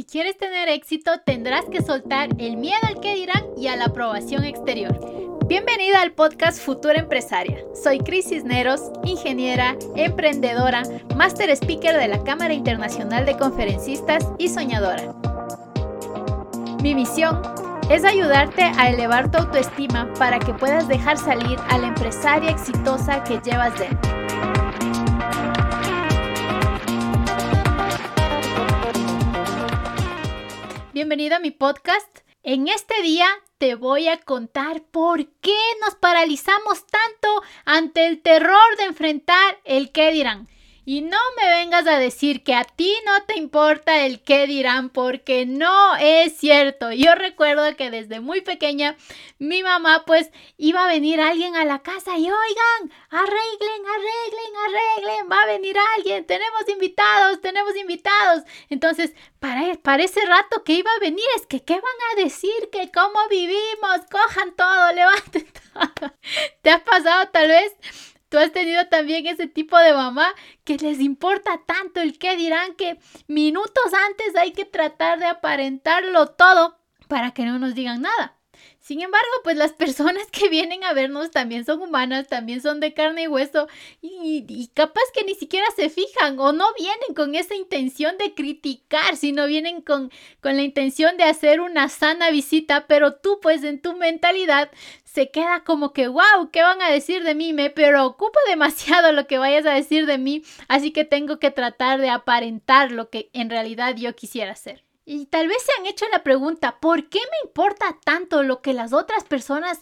Si quieres tener éxito, tendrás que soltar el miedo al que dirán y a la aprobación exterior. Bienvenida al podcast Futura Empresaria. Soy Cris Cisneros, ingeniera, emprendedora, máster speaker de la Cámara Internacional de Conferencistas y soñadora. Mi misión es ayudarte a elevar tu autoestima para que puedas dejar salir a la empresaria exitosa que llevas dentro. Bienvenido a mi podcast. En este día te voy a contar por qué nos paralizamos tanto ante el terror de enfrentar el qué dirán. Y no me vengas a decir que a ti no te importa el qué dirán, porque no es cierto. Yo recuerdo que desde muy pequeña mi mamá pues iba a venir alguien a la casa y oigan, arreglen, arreglen, arreglen, va a venir alguien, tenemos invitados, tenemos invitados. Entonces, para, ese rato que iba a venir es que, ¿qué van a decir? Que cómo vivimos, cojan todo, levanten todo. ¿Te ha pasado tal vez? Tú has tenido también ese tipo de mamá que les importa tanto el qué dirán que minutos antes hay que tratar de aparentarlo todo para que no nos digan nada. Sin embargo, pues las personas que vienen a vernos también son humanas, también son de carne y hueso y, capaz que ni siquiera se fijan o no vienen con esa intención de criticar, sino vienen con, con la intención de hacer una sana visita, pero tú pues en tu mentalidad se queda como que, wow, ¿qué van a decir de mí? Me preocupa demasiado lo que vayas a decir de mí, así que tengo que tratar de aparentar lo que en realidad yo quisiera hacer. Y tal vez se han hecho la pregunta, ¿por qué me importa tanto lo que las otras personas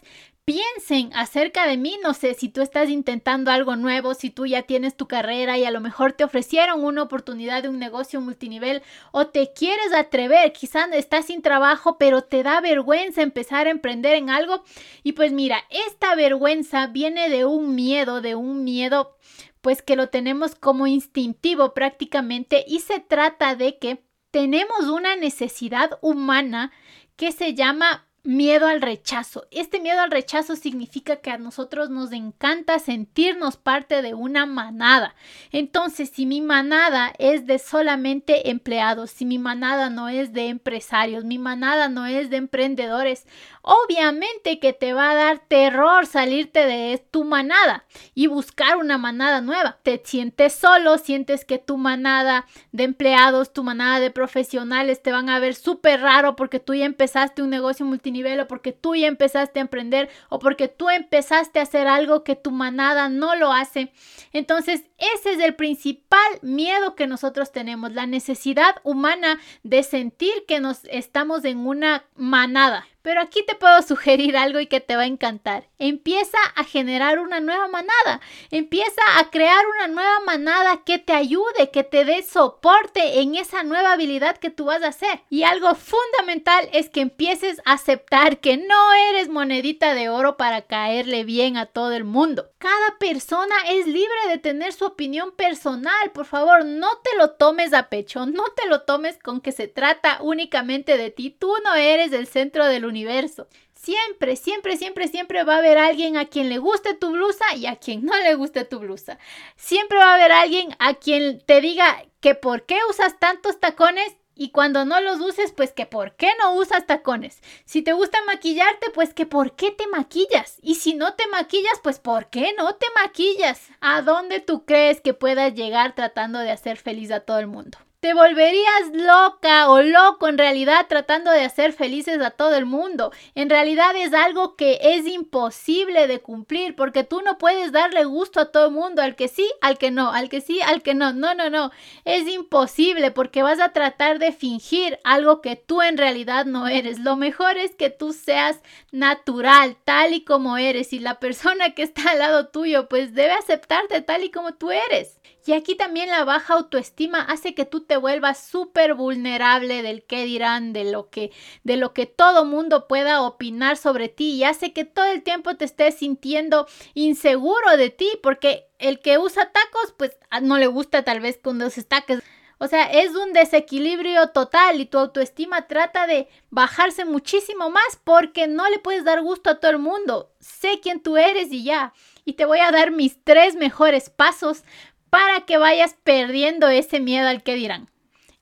piensen acerca de mí. No sé si tú estás intentando algo nuevo, si tú ya tienes tu carrera y a lo mejor te ofrecieron una oportunidad de un negocio multinivel o te quieres atrever, quizás estás sin trabajo, pero te da vergüenza empezar a emprender en algo. Y pues mira, esta vergüenza viene de un miedo, de un miedo pues que lo tenemos como instintivo prácticamente y se trata de que tenemos una necesidad humana que se llama miedo al rechazo. Este miedo al rechazo significa que a nosotros nos encanta sentirnos parte de una manada. Entonces, si mi manada es de solamente empleados, si mi manada no es de empresarios, mi manada no es de emprendedores, obviamente que te va a dar terror salirte de tu manada y buscar una manada nueva. Te sientes solo, sientes que tu manada de empleados, tu manada de profesionales te van a ver súper raro porque tú ya empezaste un negocio multinivel o porque tú ya empezaste a emprender o porque tú empezaste a hacer algo que tu manada no lo hace. Entonces, ese es el principal miedo que nosotros tenemos, la necesidad humana de sentir que nos estamos en una manada. Pero aquí te puedo sugerir algo y que te va a encantar. Empieza a generar una nueva manada. Empieza a crear una nueva manada que te ayude, que te dé soporte en esa nueva habilidad que tú vas a hacer. Y algo fundamental es que empieces a aceptar que no eres monedita de oro para caerle bien a todo el mundo. Cada persona es libre de tener su opinión personal. Por favor, no te lo tomes a pecho. No te lo tomes con que se trata únicamente de ti. Tú no eres el centro del universo. Siempre, siempre, siempre, siempre va a haber alguien a quien le guste tu blusa y a quien no le guste tu blusa. Siempre va a haber alguien a quien te diga que por qué usas tantos tacones y cuando no los uses, pues que por qué no usas tacones. Si te gusta maquillarte, pues que por qué te maquillas. Y si no te maquillas, pues por qué no te maquillas. ¿A dónde tú crees que puedas llegar tratando de hacer feliz a todo el mundo? Te volverías loca o loco en realidad tratando de hacer felices a todo el mundo. En realidad es algo que es imposible de cumplir porque tú no puedes darle gusto a todo el mundo, al que sí, al que no, al que sí, al que no. No, no, no. Es imposible porque vas a tratar de fingir algo que tú en realidad no eres. Lo mejor es que tú seas natural, tal y como eres y la persona que está al lado tuyo pues debe aceptarte tal y como tú eres. Y aquí también la baja autoestima hace que tú te vuelvas súper vulnerable del qué dirán, de lo que, de lo que todo mundo pueda opinar sobre ti y hace que todo el tiempo te estés sintiendo inseguro de ti porque el que usa tacos pues no le gusta tal vez con los taques. O sea, es un desequilibrio total y tu autoestima trata de bajarse muchísimo más porque no le puedes dar gusto a todo el mundo. Sé quién tú eres y ya. Y te voy a dar mis tres mejores pasos para que vayas perdiendo ese miedo al que dirán.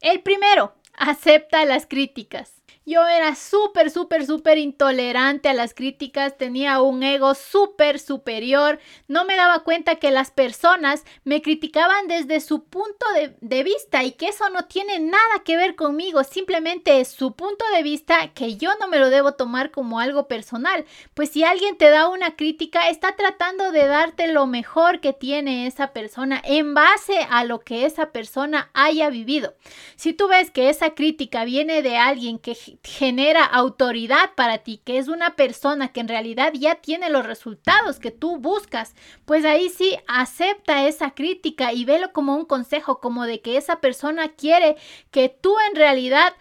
El primero, acepta las críticas. Yo era súper, súper, súper intolerante a las críticas, tenía un ego súper superior, no me daba cuenta que las personas me criticaban desde su punto de, vista y que eso no tiene nada que ver conmigo, simplemente es su punto de vista que yo no me lo debo tomar como algo personal, pues si alguien te da una crítica, está tratando de darte lo mejor que tiene esa persona en base a lo que esa persona haya vivido. Si tú ves que esa crítica viene de alguien que genera autoridad para ti, que es una persona que en realidad ya tiene los resultados que tú buscas, pues ahí sí acepta esa crítica y velo como un consejo, como de que esa persona quiere que tú en realidad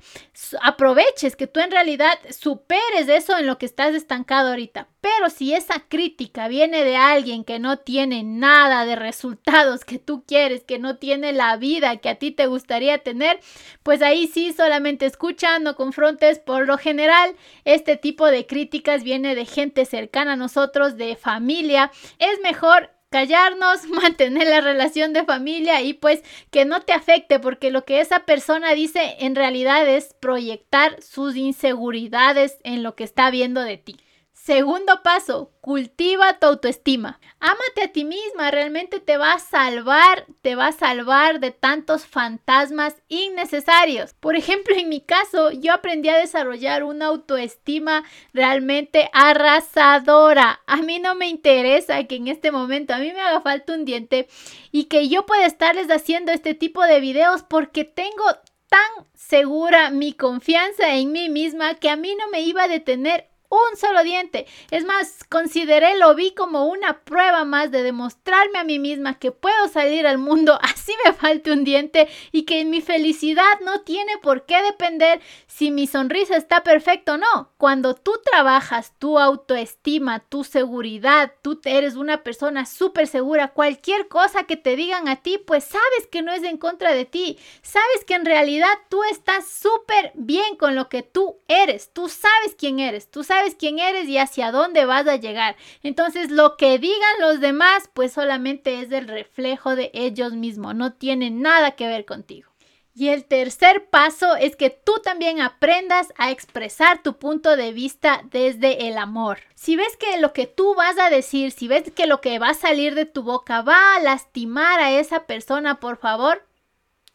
aproveches, que tú en realidad superes eso en lo que estás estancado ahorita. Pero si esa crítica viene de alguien que no tiene nada de resultados que tú quieres, que no tiene la vida que a ti te gustaría tener, pues ahí sí solamente escucha, no confrontes. Por lo general, este tipo de críticas viene de gente cercana a nosotros, de familia. Es mejor callarnos, mantener la relación de familia y pues que no te afecte porque lo que esa persona dice en realidad es proyectar sus inseguridades en lo que está viendo de ti. Segundo paso, cultiva tu autoestima. Ámate a ti misma, realmente te va a salvar, te va a salvar de tantos fantasmas innecesarios. Por ejemplo, en mi caso, yo aprendí a desarrollar una autoestima realmente arrasadora. A mí no me interesa que en este momento a mí me haga falta un diente y que yo pueda estarles haciendo este tipo de videos porque tengo tan segura mi confianza en mí misma que a mí no me iba a detener un solo diente. Es más, consideré, lo vi como una prueba más de demostrarme a mí misma que puedo salir al mundo así me falte un diente y que mi felicidad no tiene por qué depender si mi sonrisa está perfecta o no. Cuando tú trabajas tu autoestima, tu seguridad, tú eres una persona súper segura, cualquier cosa que te digan a ti, pues sabes que no es en contra de ti. Sabes que en realidad tú estás súper bien con lo que tú eres. Tú sabes quién eres, tú sabes quién eres y hacia dónde vas a llegar. Entonces lo que digan los demás pues solamente es el reflejo de ellos mismos, no tiene nada que ver contigo. Y el tercer paso es que tú también aprendas a expresar tu punto de vista desde el amor. Si ves que lo que tú vas a decir, si ves que lo que va a salir de tu boca va a lastimar a esa persona, por favor,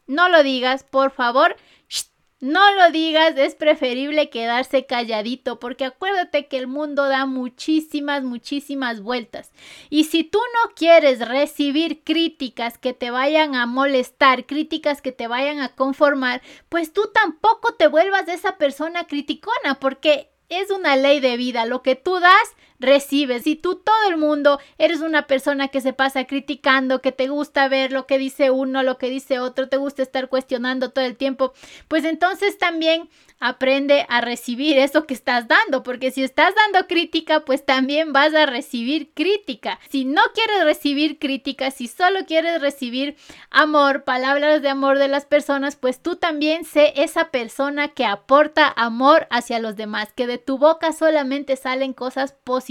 no lo digas, por favor, no lo digas, es preferible quedarse calladito porque acuérdate que el mundo da muchísimas, muchísimas vueltas. Y si tú no quieres recibir críticas que te vayan a molestar, críticas que te vayan a conformar, pues tú tampoco te vuelvas esa persona criticona porque es una ley de vida. Lo que tú das, recibes. Si tú todo el mundo eres una persona que se pasa criticando, que te gusta ver lo que dice uno, lo que dice otro, te gusta estar cuestionando todo el tiempo, pues entonces también aprende a recibir eso que estás dando, porque si estás dando crítica, pues también vas a recibir crítica. Si no quieres recibir crítica, si solo quieres recibir amor, palabras de amor de las personas, pues tú también sé esa persona que aporta amor hacia los demás, que de tu boca solamente salen cosas positivas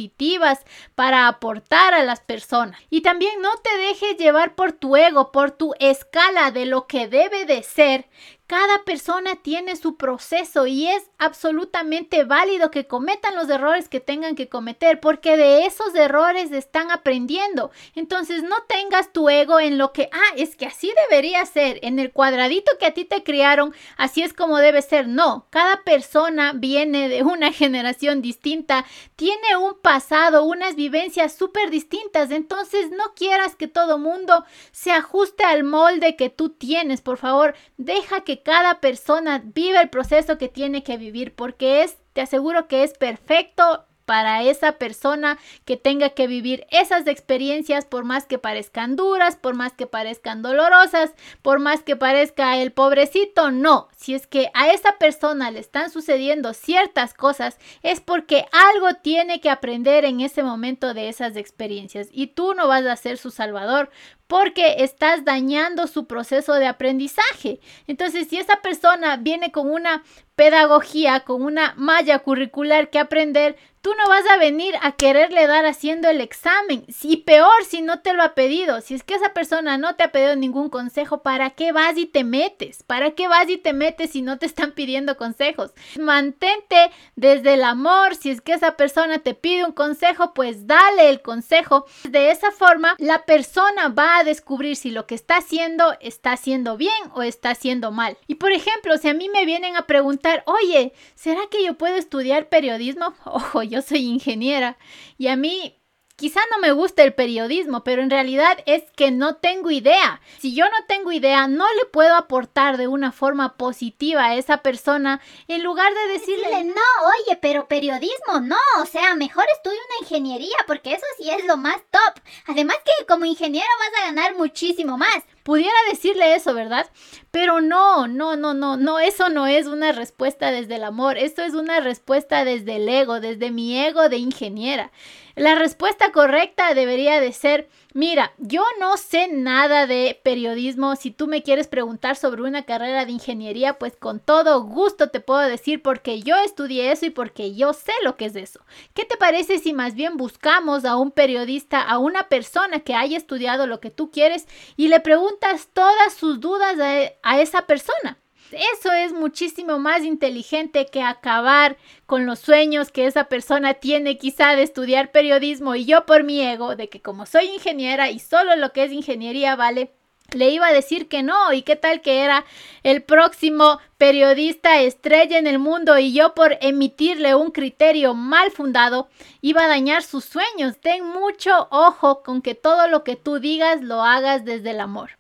para aportar a las personas. Y también no te dejes llevar por tu ego, por tu escala de lo que debe de ser, cada persona tiene su proceso y es absolutamente válido que cometan los errores que tengan que cometer porque de esos errores están aprendiendo. Entonces no tengas tu ego en lo que, ah, es que así debería ser, en el cuadradito que a ti te criaron, así es como debe ser. No, cada persona viene de una generación distinta, tiene un pasado, unas vivencias súper distintas. Entonces no quieras que todo mundo se ajuste al molde que tú tienes. Por favor, deja que cada persona vive el proceso que tiene que vivir porque es, te aseguro que es perfecto para esa persona que tenga que vivir esas experiencias por más que parezcan duras, por más que parezcan dolorosas, por más que parezca el pobrecito, no, si es que a esa persona le están sucediendo ciertas cosas es porque algo tiene que aprender en ese momento de esas experiencias y tú no vas a ser su salvador porque estás dañando su proceso de aprendizaje. Entonces, si esa persona viene con una pedagogía, con una malla curricular que aprender, tú no vas a venir a quererle dar haciendo el examen. Y peor si no te lo ha pedido. Si es que esa persona no te ha pedido ningún consejo, ¿para qué vas y te metes? ¿Para qué vas y te metes? si no te están pidiendo consejos. Mantente desde el amor. Si es que esa persona te pide un consejo, pues dale el consejo. De esa forma, la persona va a descubrir si lo que está haciendo está haciendo bien o está haciendo mal. Y por ejemplo, si a mí me vienen a preguntar, oye, ¿será que yo puedo estudiar periodismo? Ojo, yo soy ingeniera y a mí Quizá no me guste el periodismo, pero en realidad es que no tengo idea. Si yo no tengo idea, no le puedo aportar de una forma positiva a esa persona en lugar de decirle, no, oye, pero periodismo no, o sea, mejor estudia una ingeniería porque eso sí es lo más top. Además que como ingeniero vas a ganar muchísimo más. Pudiera decirle eso, ¿verdad? Pero no, no, no, no, no, eso no es una respuesta desde el amor, esto es una respuesta desde el ego, desde mi ego de ingeniera. La respuesta correcta debería de ser, mira, yo no sé nada de periodismo, si tú me quieres preguntar sobre una carrera de ingeniería, pues con todo gusto te puedo decir porque yo estudié eso y porque yo sé lo que es eso. ¿Qué te parece si más bien buscamos a un periodista, a una persona que haya estudiado lo que tú quieres y le preguntas todas sus dudas a, a esa persona? Eso es muchísimo más inteligente que acabar con los sueños que esa persona tiene quizá de estudiar periodismo y yo por mi ego de que como soy ingeniera y solo lo que es ingeniería vale, le iba a decir que no y qué tal que era el próximo periodista estrella en el mundo y yo por emitirle un criterio mal fundado iba a dañar sus sueños. Ten mucho ojo con que todo lo que tú digas lo hagas desde el amor.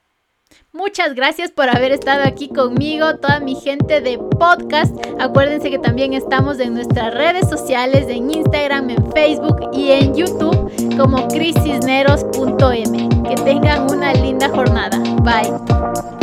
Muchas gracias por haber estado aquí conmigo, toda mi gente de podcast. Acuérdense que también estamos en nuestras redes sociales, en Instagram, en Facebook y en YouTube como crisisneros.m. Que tengan una linda jornada. Bye.